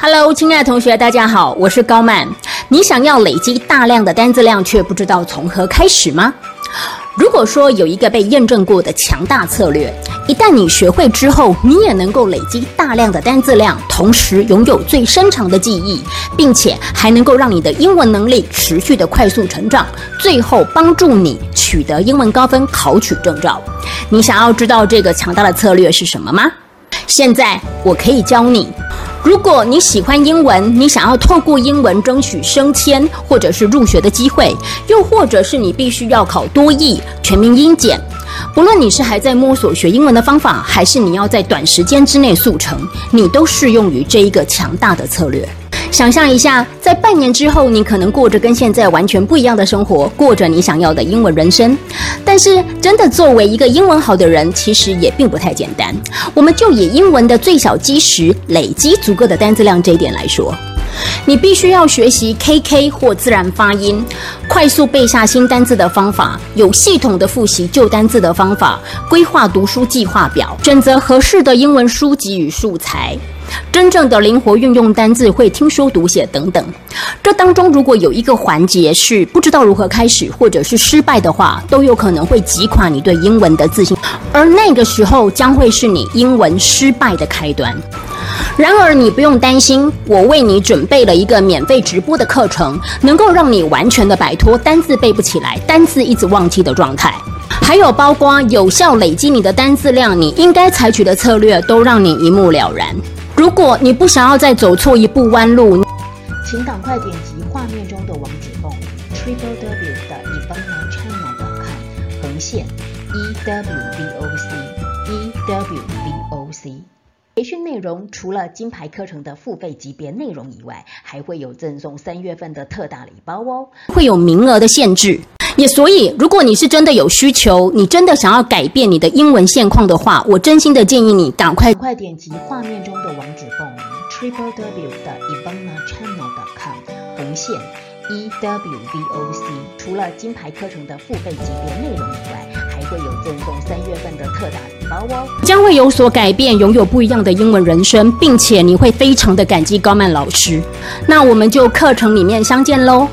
Hello，亲爱的同学，大家好，我是高曼。你想要累积大量的单字量，却不知道从何开始吗？如果说有一个被验证过的强大策略，一旦你学会之后，你也能够累积大量的单字量，同时拥有最深长的记忆，并且还能够让你的英文能力持续的快速成长，最后帮助你取得英文高分，考取证照。你想要知道这个强大的策略是什么吗？现在我可以教你。如果你喜欢英文，你想要透过英文争取升迁或者是入学的机会，又或者是你必须要考多译、全民英检，不论你是还在摸索学英文的方法，还是你要在短时间之内速成，你都适用于这一个强大的策略。想象一下，在半年之后，你可能过着跟现在完全不一样的生活，过着你想要的英文人生。但是，真的作为一个英文好的人，其实也并不太简单。我们就以英文的最小基石累积足够的单词量这一点来说，你必须要学习 KK 或自然发音，快速背下新单字的方法，有系统的复习旧单字的方法，规划读书计划表，选择合适的英文书籍与素材。真正的灵活运用单字，会听说读写等等。这当中如果有一个环节是不知道如何开始，或者是失败的话，都有可能会击垮你对英文的自信，而那个时候将会是你英文失败的开端。然而你不用担心，我为你准备了一个免费直播的课程，能够让你完全的摆脱单字背不起来、单字一直忘记的状态，还有包括有效累积你的单字量，你应该采取的策略都让你一目了然。如果你不想要再走错一步弯路，请赶快点击画面中的网址报名：triple w 的 e a n a channel 的 com 横线 e w v o c e w v o c。培训内容除了金牌课程的付费级别内容以外，还会有赠送三月份的特大礼包哦，会有名额的限制。也所以，如果你是真的有需求，你真的想要改变你的英文现况的话，我真心的建议你赶快快点击画面中的网址报名：triple w 的 ivana channel dot com 红线 e w v o c。除了金牌课程的付费级别内容以外，还会有赠送三月份的特大礼包哦，将会有所改变，拥有不一样的英文人生，并且你会非常的感激高曼老师。那我们就课程里面相见喽。